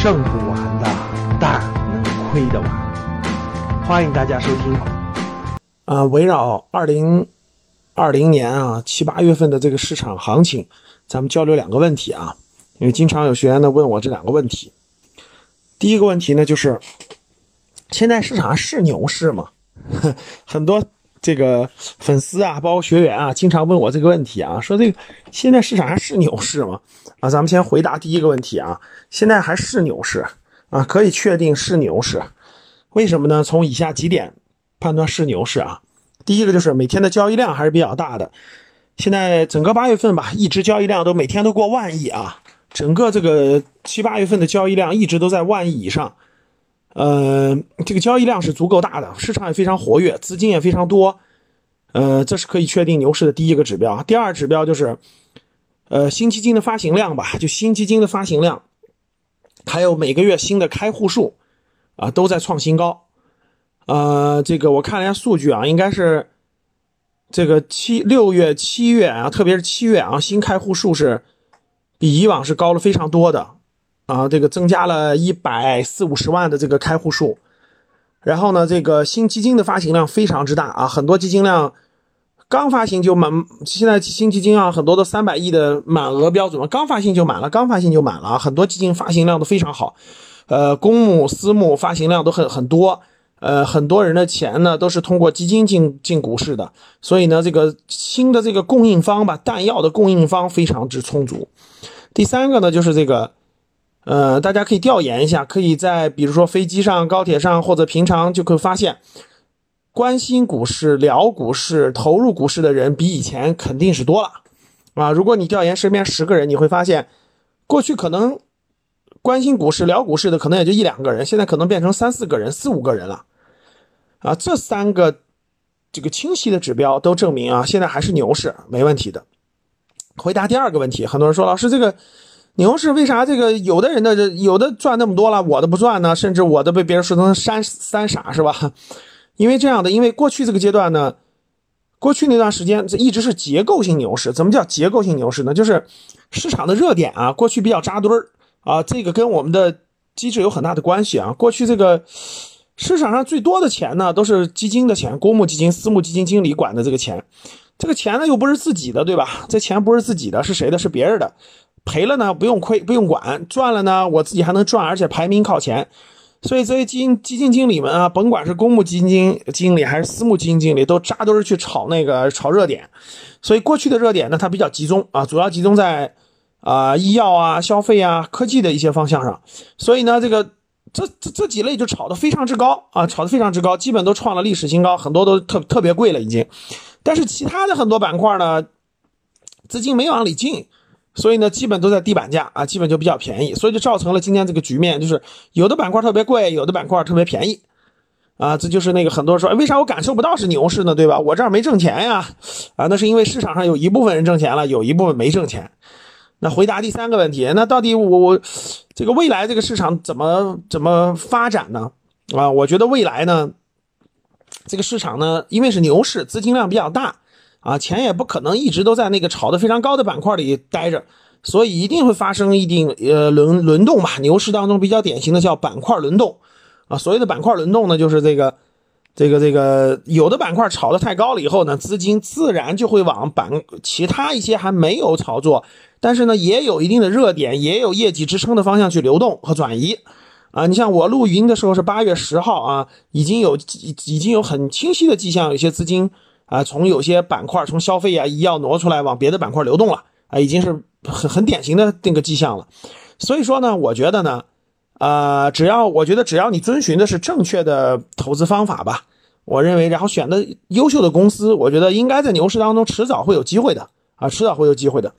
挣不完的但能亏得完。欢迎大家收听。啊，围绕二零二零年啊七八月份的这个市场行情，咱们交流两个问题啊，因为经常有学员呢问我这两个问题。第一个问题呢，就是现在市场是牛市吗？很多这个粉丝啊，包括学员啊，经常问我这个问题啊，说这个现在市场还是牛市吗？啊，咱们先回答第一个问题啊，现在还是牛市啊，可以确定是牛市。为什么呢？从以下几点判断是牛市啊。第一个就是每天的交易量还是比较大的，现在整个八月份吧，一直交易量都每天都过万亿啊。整个这个七八月份的交易量一直都在万亿以上，呃，这个交易量是足够大的，市场也非常活跃，资金也非常多，呃，这是可以确定牛市的第一个指标。第二指标就是，呃，新基金的发行量吧，就新基金的发行量，还有每个月新的开户数，啊，都在创新高。呃，这个我看了一下数据啊，应该是这个七六月、七月啊，特别是七月啊，新开户数是。比以往是高了非常多的，啊，这个增加了一百四五十万的这个开户数，然后呢，这个新基金的发行量非常之大啊，很多基金量刚发行就满，现在新基金啊，很多都三百亿的满额标准了，刚发行就满了，刚发行就满了啊，很多基金发行量都非常好，呃，公募、私募发行量都很很多。呃，很多人的钱呢都是通过基金进进股市的，所以呢，这个新的这个供应方吧，弹药的供应方非常之充足。第三个呢，就是这个，呃，大家可以调研一下，可以在比如说飞机上、高铁上或者平常就可以发现，关心股市、聊股市、投入股市的人比以前肯定是多了啊。如果你调研身边十个人，你会发现，过去可能。关心股市、聊股市的可能也就一两个人，现在可能变成三四个人、四五个人了，啊，这三个这个清晰的指标都证明啊，现在还是牛市，没问题的。回答第二个问题，很多人说老师，这个牛市为啥这个有的人的有的赚那么多了，我的不赚呢？甚至我的被别人说成三三傻是吧？因为这样的，因为过去这个阶段呢，过去那段时间这一直是结构性牛市。怎么叫结构性牛市呢？就是市场的热点啊，过去比较扎堆儿。啊，这个跟我们的机制有很大的关系啊。过去这个市场上最多的钱呢，都是基金的钱，公募基金、私募基金经理管的这个钱。这个钱呢又不是自己的，对吧？这钱不是自己的，是谁的？是别人的。赔了呢不用亏，不用管；赚了呢我自己还能赚，而且排名靠前。所以这些基金基金经理们啊，甭管是公募基金经理还是私募基金经理，都扎堆儿去炒那个炒热点。所以过去的热点呢，它比较集中啊，主要集中在。啊，医药啊，消费啊，科技的一些方向上，所以呢，这个这这这几类就炒得非常之高啊，炒得非常之高，基本都创了历史新高，很多都特特别贵了已经。但是其他的很多板块呢，资金没往里进，所以呢，基本都在地板价啊，基本就比较便宜，所以就造成了今天这个局面，就是有的板块特别贵，有的板块特别便宜啊，这就是那个很多人说，为啥我感受不到是牛市呢？对吧？我这儿没挣钱呀，啊，那是因为市场上有一部分人挣钱了，有一部分没挣钱。那回答第三个问题，那到底我我这个未来这个市场怎么怎么发展呢？啊，我觉得未来呢，这个市场呢，因为是牛市，资金量比较大，啊，钱也不可能一直都在那个炒得非常高的板块里待着，所以一定会发生一定呃轮轮动吧。牛市当中比较典型的叫板块轮动，啊，所谓的板块轮动呢，就是这个。这个这个有的板块炒得太高了以后呢，资金自然就会往板其他一些还没有炒作，但是呢也有一定的热点，也有业绩支撑的方向去流动和转移。啊，你像我录语音的时候是八月十号啊，已经有已经有很清晰的迹象，有些资金啊从有些板块从消费啊医药挪出来往别的板块流动了啊，已经是很很典型的那个迹象了。所以说呢，我觉得呢。啊，只要我觉得只要你遵循的是正确的投资方法吧，我认为，然后选的优秀的公司，我觉得应该在牛市当中迟早会有机会的啊，迟早会有机会的。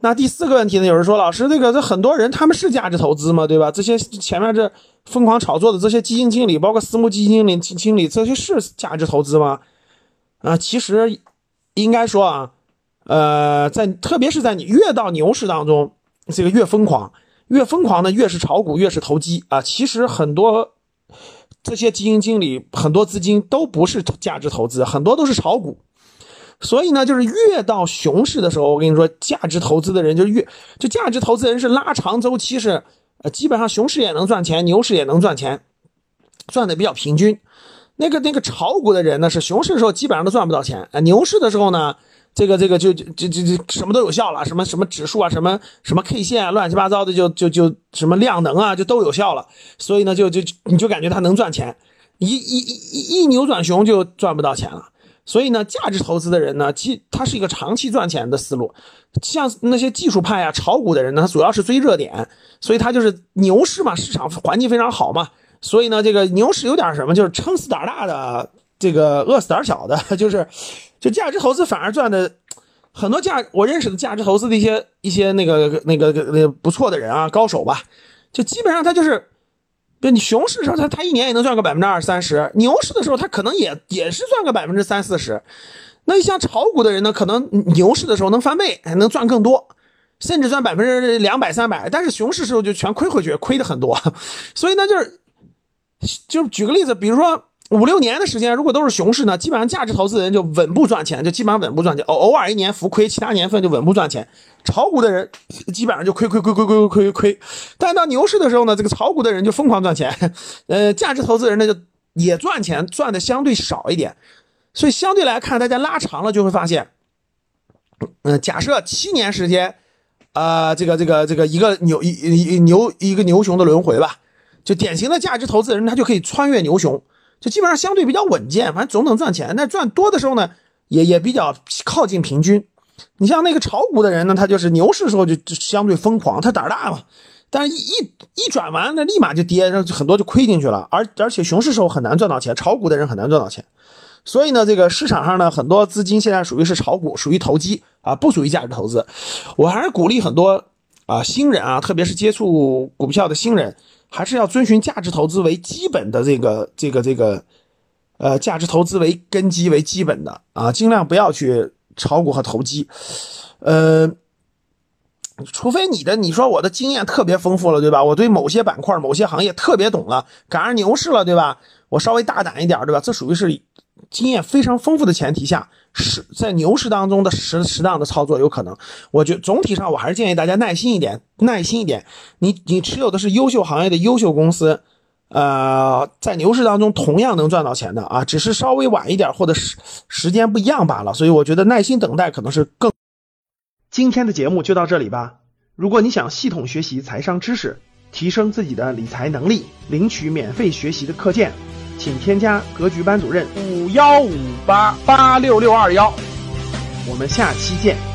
那第四个问题呢？有人说，老师，这个这很多人他们是价值投资吗？对吧？这些前面这疯狂炒作的这些基金经理，包括私募基金经理经理，这些是价值投资吗？啊，其实应该说啊，呃，在特别是在你越到牛市当中，这个越疯狂。越疯狂的越是炒股，越是投机啊！其实很多这些基金经理，很多资金都不是价值投资，很多都是炒股。所以呢，就是越到熊市的时候，我跟你说，价值投资的人就越就价值投资人是拉长周期，是呃，基本上熊市也能赚钱，牛市也能赚钱，赚的比较平均。那个那个炒股的人呢，是熊市的时候基本上都赚不到钱，啊，牛市的时候呢，这个这个就就就就什么都有效了，什么什么指数啊，什么什么 K 线啊，乱七八糟的就就就什么量能啊，就都有效了。所以呢，就就你就感觉它能赚钱，一一一一扭转熊就赚不到钱了。所以呢，价值投资的人呢，其他是一个长期赚钱的思路。像那些技术派啊、炒股的人呢，他主要是追热点，所以他就是牛市嘛，市场环境非常好嘛。所以呢，这个牛市有点什么，就是撑死胆大的，这个饿死胆小的，就是，就价值投资反而赚的很多价。我认识的价值投资的一些一些那个那个那个不错的人啊，高手吧，就基本上他就是，就你熊市的时候，他他一年也能赚个百分之二三十，牛市的时候他可能也也是赚个百分之三四十。那像炒股的人呢，可能牛市的时候能翻倍，还能赚更多，甚至赚百分之两百三百，但是熊市时候就全亏回去，亏的很多。所以呢，就是。就举个例子，比如说五六年的时间，如果都是熊市呢，基本上价值投资人就稳步赚钱，就基本上稳步赚钱，偶偶尔一年浮亏，其他年份就稳步赚钱。炒股的人基本上就亏亏亏亏亏亏亏亏，但到牛市的时候呢，这个炒股的人就疯狂赚钱，呃，价值投资人呢就也赚钱，赚的相对少一点，所以相对来看，大家拉长了就会发现，嗯，假设七年时间，啊，这个这个这个一个牛一牛一个牛熊的轮回吧。就典型的价值投资人，他就可以穿越牛熊，就基本上相对比较稳健，反正总能赚钱。但赚多的时候呢，也也比较靠近平均。你像那个炒股的人呢，他就是牛市的时候就就相对疯狂，他胆儿大嘛。但是，一一一转完，那立马就跌，然后很多就亏进去了。而而且熊市时候很难赚到钱，炒股的人很难赚到钱。所以呢，这个市场上呢，很多资金现在属于是炒股，属于投机啊，不属于价值投资。我还是鼓励很多啊新人啊，特别是接触股票的新人。还是要遵循价值投资为基本的这个这个这个，呃，价值投资为根基为基本的啊，尽量不要去炒股和投机，呃，除非你的你说我的经验特别丰富了，对吧？我对某些板块、某些行业特别懂了，赶上牛市了，对吧？我稍微大胆一点，对吧？这属于是经验非常丰富的前提下。是在牛市当中的适适当的操作有可能，我觉总体上我还是建议大家耐心一点，耐心一点。你你持有的是优秀行业的优秀公司，呃，在牛市当中同样能赚到钱的啊，只是稍微晚一点或者时时间不一样罢了。所以我觉得耐心等待可能是更。今天的节目就到这里吧。如果你想系统学习财商知识，提升自己的理财能力，领取免费学习的课件。请添加格局班主任五幺五八八六六二幺，我们下期见。